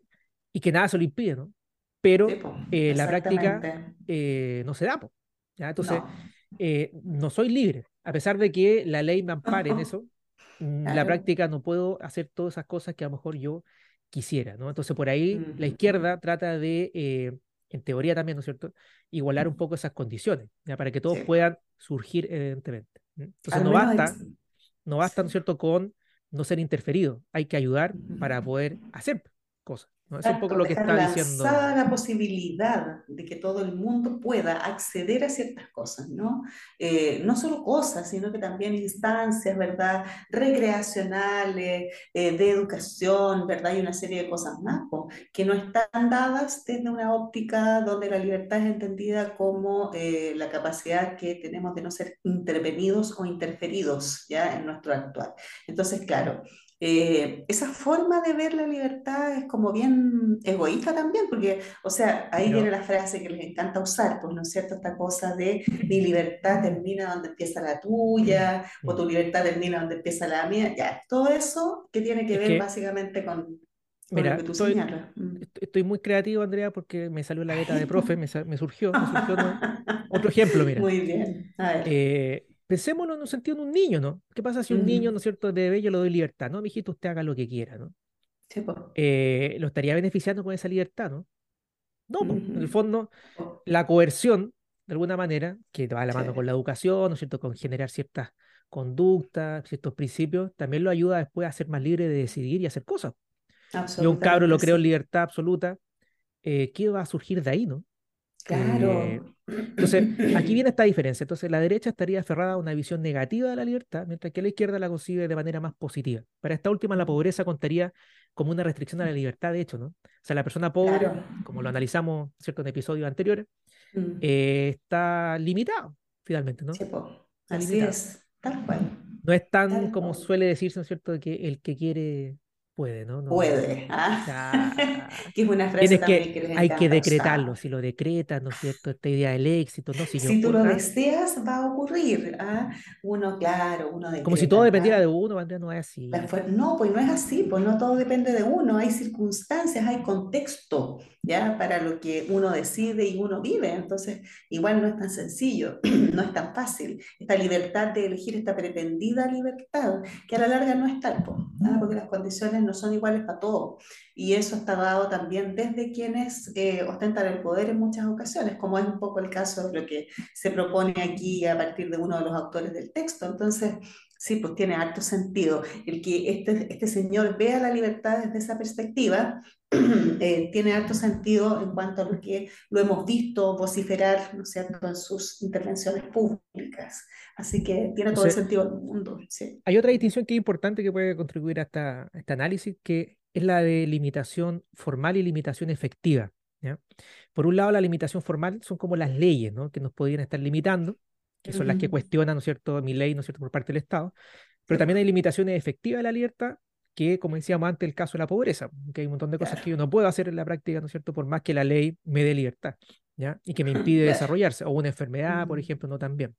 y que nada se lo impide, ¿no? Pero Sí, eh, la práctica eh, no se da, po, ¿ya? Entonces, No. no soy libre, a pesar de que la ley me ampare en eso, mm, la práctica no puedo hacer todas esas cosas que a lo mejor yo quisiera, ¿no? Entonces, por ahí la izquierda trata de, en teoría también, ¿no es cierto?, igualar un poco esas condiciones, ¿ya? Para que todos Sí. puedan surgir, evidentemente. Entonces, Al no basta, no basta, ¿no es cierto?, con no ser interferido, hay que ayudar para poder hacer cosas, ¿no? Es un poco lo que está diciendo. lanzada la posibilidad de que todo el mundo pueda acceder a ciertas cosas, ¿no? Eh, no solo cosas, sino que también instancias, ¿verdad? Recreacionales, eh, de educación, ¿verdad? Y una serie de cosas más, po, que no están dadas desde una óptica donde la libertad es entendida como eh, la capacidad que tenemos de no ser intervenidos o interferidos, ¿ya? En nuestro actuar. Entonces, claro, eh, esa forma de ver la libertad es como bien egoísta también, porque, o sea, ahí Pero- viene la frase que les encanta usar, pues, ¿no es cierto? Esta cosa de mi libertad termina donde empieza la tuya, o Mm. tu libertad termina donde empieza la mía, ya, todo eso que tiene que ver que, básicamente con, con Mira, lo que tú estoy, señalas. Mm. est- estoy muy creativo, Andrea, porque me salió la beta de profe, me, me surgió, me surgió otro ejemplo, mira. Muy bien, a ver. Eh, pensémoslo en un sentido de un niño, ¿no? ¿Qué pasa si un niño. ¿no es cierto?, de bebé yo le doy libertad, ¿no? Mijito, usted haga lo que quiera, ¿no? Sí. Eh, lo estaría beneficiando con esa libertad, ¿no? No. En el fondo, la coerción, de alguna manera, que va de la mano sí, con la educación, ¿no es cierto?, con generar ciertas conductas, ciertos principios, también lo ayuda después a ser más libre de decidir y hacer cosas. Yo a un cabro lo creo en libertad absoluta, eh, ¿qué va a surgir de ahí, no? Claro. Eh, entonces, aquí viene esta diferencia. Entonces, la derecha estaría aferrada a una visión negativa de la libertad, mientras que la izquierda la concibe de manera más positiva. Para esta última, la pobreza contaría como una restricción a la libertad, de hecho, ¿no? O sea, la persona pobre, Claro. como lo analizamos ¿cierto? en episodios anteriores, Mm. eh, está limitado, finalmente, ¿no? Sí, Así limitado. es, tal cual. No es tan Tal como cual. suele decirse, ¿no es cierto?, que el que quiere puede, ¿no? No- Puede. ¿ah? Que es una frase también que, que les hay que decretarlo, usar. si lo decretas, ¿no es cierto? Esta idea del éxito, ¿no? Si yo Si tú lo deseas, va a ocurrir. ¿ah? Uno, claro, uno Como si decreta, todo dependiera de uno, Andrea, no es así. No, pues no es así, pues no todo depende de uno, hay circunstancias, hay contexto, ¿ya? Para lo que uno decide y uno vive, entonces igual no es tan sencillo, no es tan fácil. Esta libertad de elegir, esta pretendida libertad, que a la larga no es tal, pues, ¿ah? Porque las condiciones no son iguales para todos. Y eso está dado también desde quienes eh, ostentan el poder en muchas ocasiones, como es un poco el caso de lo que se propone aquí a partir de uno de los autores del texto. Entonces, sí, pues tiene harto sentido. El que este, este señor vea la libertad desde esa perspectiva eh, tiene harto sentido en cuanto a lo que lo hemos visto vociferar, ¿no es cierto?, en sus intervenciones públicas. Así que tiene todo el sentido del mundo, sí. Hay otra distinción que es importante que puede contribuir a, esta- a este análisis, que es la de limitación formal y limitación efectiva. ¿ya? Por un lado, la limitación formal son como las leyes ¿no? que nos podrían estar limitando, que son las que cuestionan, ¿no es cierto?, mi ley, ¿no es cierto?, por parte del Estado. Pero también hay limitaciones efectivas de la libertad, que, como decíamos antes, el caso de la pobreza, que hay un montón de cosas Claro. que yo no puedo hacer en la práctica, ¿no es cierto?, por más que la ley me dé libertad, ¿ya? Y que me impide Claro. desarrollarse, o una enfermedad, por ejemplo, no también.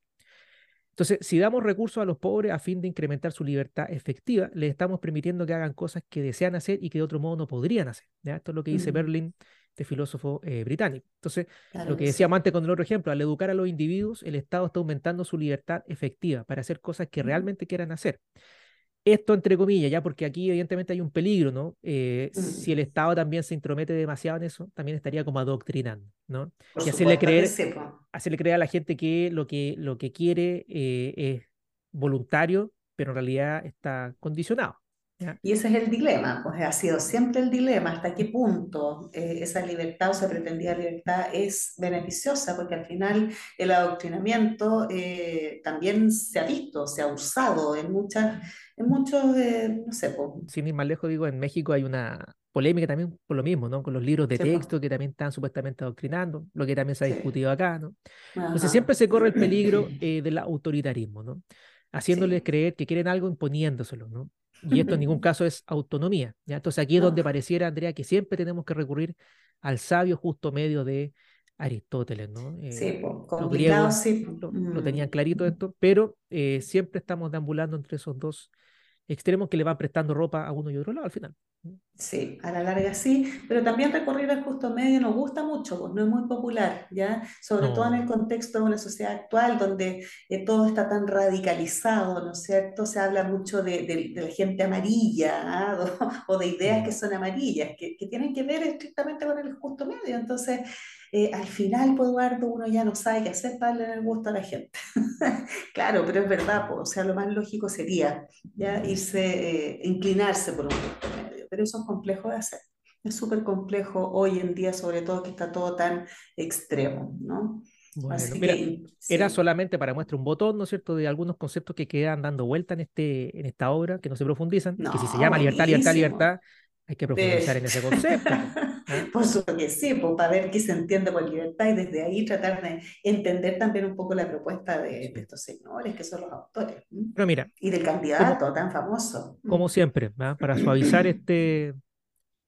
Entonces, si damos recursos a los pobres a fin de incrementar su libertad efectiva, les estamos permitiendo que hagan cosas que desean hacer y que de otro modo no podrían hacer. ¿ya? Esto es lo que dice. Berlin, este filósofo eh, británico. Entonces, Claro lo que que sí. decíamos antes con el otro ejemplo, al educar a los individuos, el Estado está aumentando su libertad efectiva para hacer cosas que realmente quieran hacer. Esto entre comillas, ya porque aquí evidentemente hay un peligro, ¿no? Eh, Si el. Estado también se intromete demasiado en eso, también estaría como adoctrinando, ¿no? Por y hacerle creer, hacerle creer a la gente que lo que, lo que quiere eh, es voluntario, pero en realidad está condicionado. Y ese es el dilema, pues ha sido siempre el dilema, hasta qué punto eh, esa libertad o esa pretendida libertad es beneficiosa, porque al final el adoctrinamiento eh, también se ha visto, se ha usado en muchas, en muchos, eh, no sé, pues, Sin ir más lejos, digo, en México hay una polémica también por lo mismo, ¿no? Con los libros de Sí, po. texto que también están supuestamente adoctrinando, lo que también se ha Sí. discutido acá, ¿no? Entonces ajá. siempre se corre el peligro eh, del autoritarismo, ¿no? Haciéndoles Sí. creer que quieren algo imponiéndoselo, ¿no? Y esto en ningún caso es autonomía, ¿ya? Entonces aquí es donde pareciera, Andrea, que siempre tenemos que recurrir al sabio justo medio de Aristóteles, ¿no? Sí, Eh, los complicado, griegos sí. lo, lo Mm. tenían clarito esto, pero eh, siempre estamos deambulando entre esos dos extremos que le van prestando ropa a uno y otro lado al final. Sí, a la larga sí, pero también recorrer el justo medio nos gusta mucho, pues no es muy popular, ¿ya? Sobre todo en el No. contexto de una sociedad actual donde eh, todo está tan radicalizado, ¿no es cierto? Se habla mucho de, de- de la gente amarilla, ¿ah? O, o de ideas Mm. que son amarillas, que, que tienen que ver estrictamente con el justo medio. Entonces, eh, al final, pues Eduardo, uno ya no sabe qué hacer para darle el gusto a la gente. Claro, pero es verdad, pues, o sea, lo más lógico sería ya irse, eh, inclinarse por un punto medio, pero eso es complejo de hacer. Es súper complejo hoy en día, sobre todo que está todo tan extremo, ¿no? Bueno, Así mira, que era sí. solamente para muestra un botón, ¿no es cierto?, de algunos conceptos que quedan dando vuelta en, este, en esta obra, que no se profundizan, que si se No, llama libertad, libertad, buenísimo. libertad, hay que profundizar en ese concepto. Por supuesto que sí, pues, para ver qué se entiende por libertad y desde ahí tratar de entender también un poco la propuesta de, estos señores que son los autores. Pero mira, y del candidato tan famoso. como siempre, ¿ah? para suavizar este,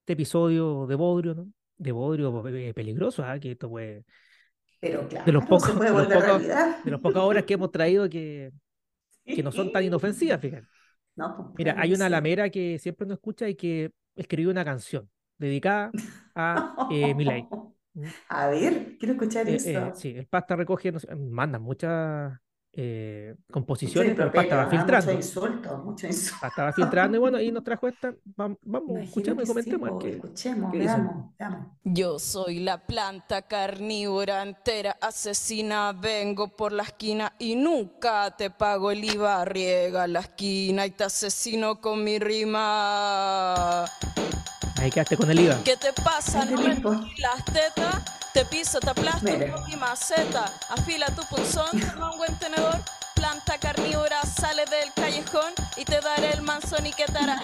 este episodio de Bodrio, ¿no? De Bodrio eh, peligroso, ¿ah? que esto puede, Pero claro, de los se pocos, puede de los pocos, de las pocas obras que hemos traído que, que no son tan inofensivas, fíjate. No, pues, Mira, hay una lamera que siempre nos escucha y que escribió una canción dedicada a eh. ¿Mm? A ver, quiero escuchar Eh, eso. eh, sí, el Pasta recoge, no sé, mandan muchas eh, Mucho composiciones, pero el Pasta va ¿ah? Mucho filtrando. insulto, mucho insulto. Pasta va filtrando y bueno, y nos trajo esta. Vam- Vamos, Imagino escuchemos y que sí, comentemos. po, escuchemos, dicen. veamos, veamos. Yo soy la planta carnívora entera, asesina, vengo por la esquina y nunca te pago el IVA, riega la esquina y te asesino con mi rima. Ahí quedaste con el IVA. ¿Qué te pasa? Qué ¿No me las tetas? Te piso, te aplasto con mi maceta. Afila tu punzón, toma un buen tenedor. Planta carnívora sale del callejón y te daré el manzón y que te hará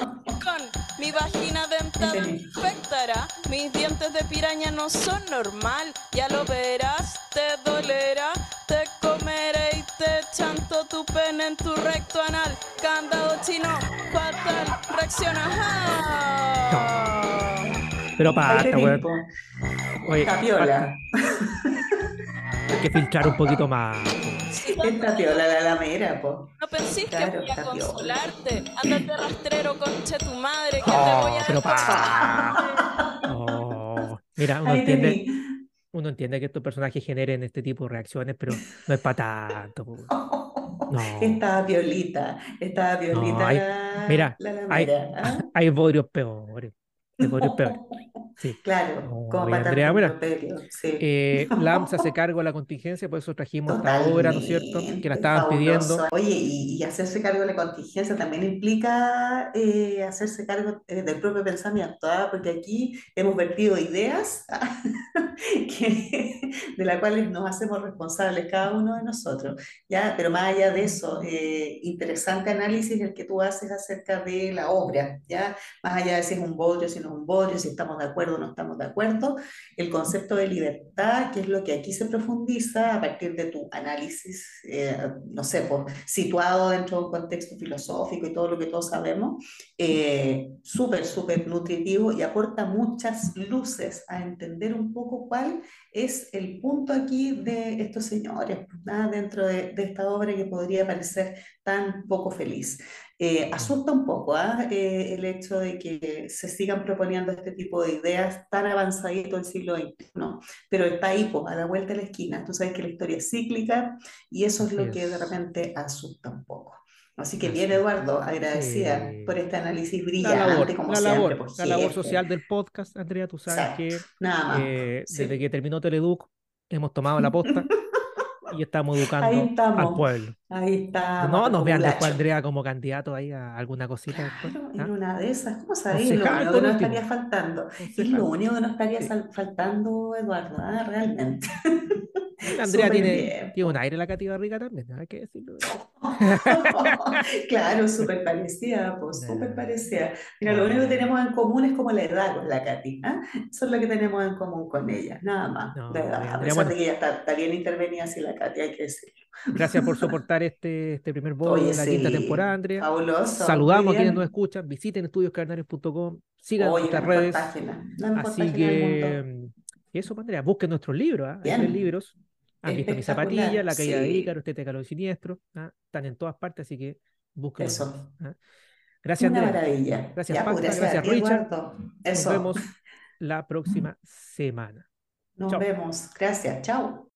mi vagina dentada infectará. Mis dientes de piraña no son normal, ya lo verás, te dolerá, te comeré y te chanto tu pene en tu recto anal. Candado chino, fatal, reacciona. ¡Ah! Pero tenés, weón. Oye, Está piola. Hay que filtrar un poquito más. Sí, Está piola la lamera, po. No pensís Claro, que voy a consolarte. Ándate rastrero, conche tu madre, que te Oh, voy a pero despachar. Oh, mira, uno Ahí entiende, uno entiende que estos personajes generen este tipo de reacciones, pero no es para tanto. po. No. Estaba violita, estaba violita No, hay- la, mira, la hay- lamera. ¿ah? Hay bodrios peores. Bodrios peores. Sí. Claro, No, como Andrea, mira, sí. Eh, LAM se hace cargo de la contingencia, por eso trajimos esta obra, ¿no es cierto? Que la Totalmente, estaban pidiendo. fabuloso. Oye, y, y hacerse cargo de la contingencia también implica eh, hacerse cargo eh, del propio pensamiento, ¿ah? Porque aquí hemos vertido ideas que, de las cuales nos hacemos responsables cada uno de nosotros, ¿ya? Pero más allá de eso, eh, interesante análisis el que tú haces acerca de la obra, ¿ya? Más allá de si es un bodrio, si no bodrio, si estamos de acuerdo o no estamos de acuerdo, el concepto de libertad, que es lo que aquí se profundiza a partir de tu análisis, eh, no sé, pues, situado dentro de un contexto filosófico y todo lo que todos sabemos, eh, súper, súper nutritivo y aporta muchas luces a entender un poco cuál es el punto aquí de estos señores, ¿ah? dentro de, de esta obra que podría parecer tan poco feliz. Eh, asusta un poco ¿ah? Eh, el hecho de que se sigan proponiendo este tipo de ideas tan avanzadito el siglo XXI, pero está ahí, pues, a la vuelta de la esquina. Tú sabes que la historia es cíclica y eso es Así lo que de repente asusta un poco. Así que bien. Eduardo, agradecida Sí. por este análisis La brillante, labor, como la siempre, labor, por la labor social del podcast, Andrea, tú sabes Exacto. que Nada más. eh, Sí. desde que terminó Teleduc hemos tomado la posta y estamos Ahí educando al estamos. pueblo. Ahí está. No nos vean después. Andrea, como candidato ahí a alguna cosita después. Claro, ¿ah? en una de esas, ¿cómo sabéis? Lo único que nos estaría faltando. Es lo único que nos estaría Sí. faltando, Eduardo, ¿ah? Realmente. Andrea tiene, tiene un aire la cativa rica también, hay que decirlo. Claro, súper parecida, pues, súper parecida. Mira, lo único que tenemos en común es como la edad con la Katy, ¿ah? Eso es lo que tenemos en común con ella, nada más, No, de edad. bien, A pesar bueno. de que ella está, está bien intervenida así la Katy, hay que decirlo. Gracias por soportar este, este primer bono de la quinta temporada, Andrea. fabuloso, Saludamos a quienes nos escuchan, visiten estudioscardenarios.com, sigan Oye, nuestras redes. página, Así que mm, eso, pues, Andrea, busquen nuestros libros, Bien. libros. Han visto mi zapatilla, La caída de. Ícaro, Estética de lo siniestro. ¿ah? Están en todas partes, así que busquen. Eso. Gracias, Una Andrea. maravilla. Gracias, Ya, Pacta, gracias Richard. Nos vemos la próxima semana. Nos Chao. vemos. Gracias. Chao.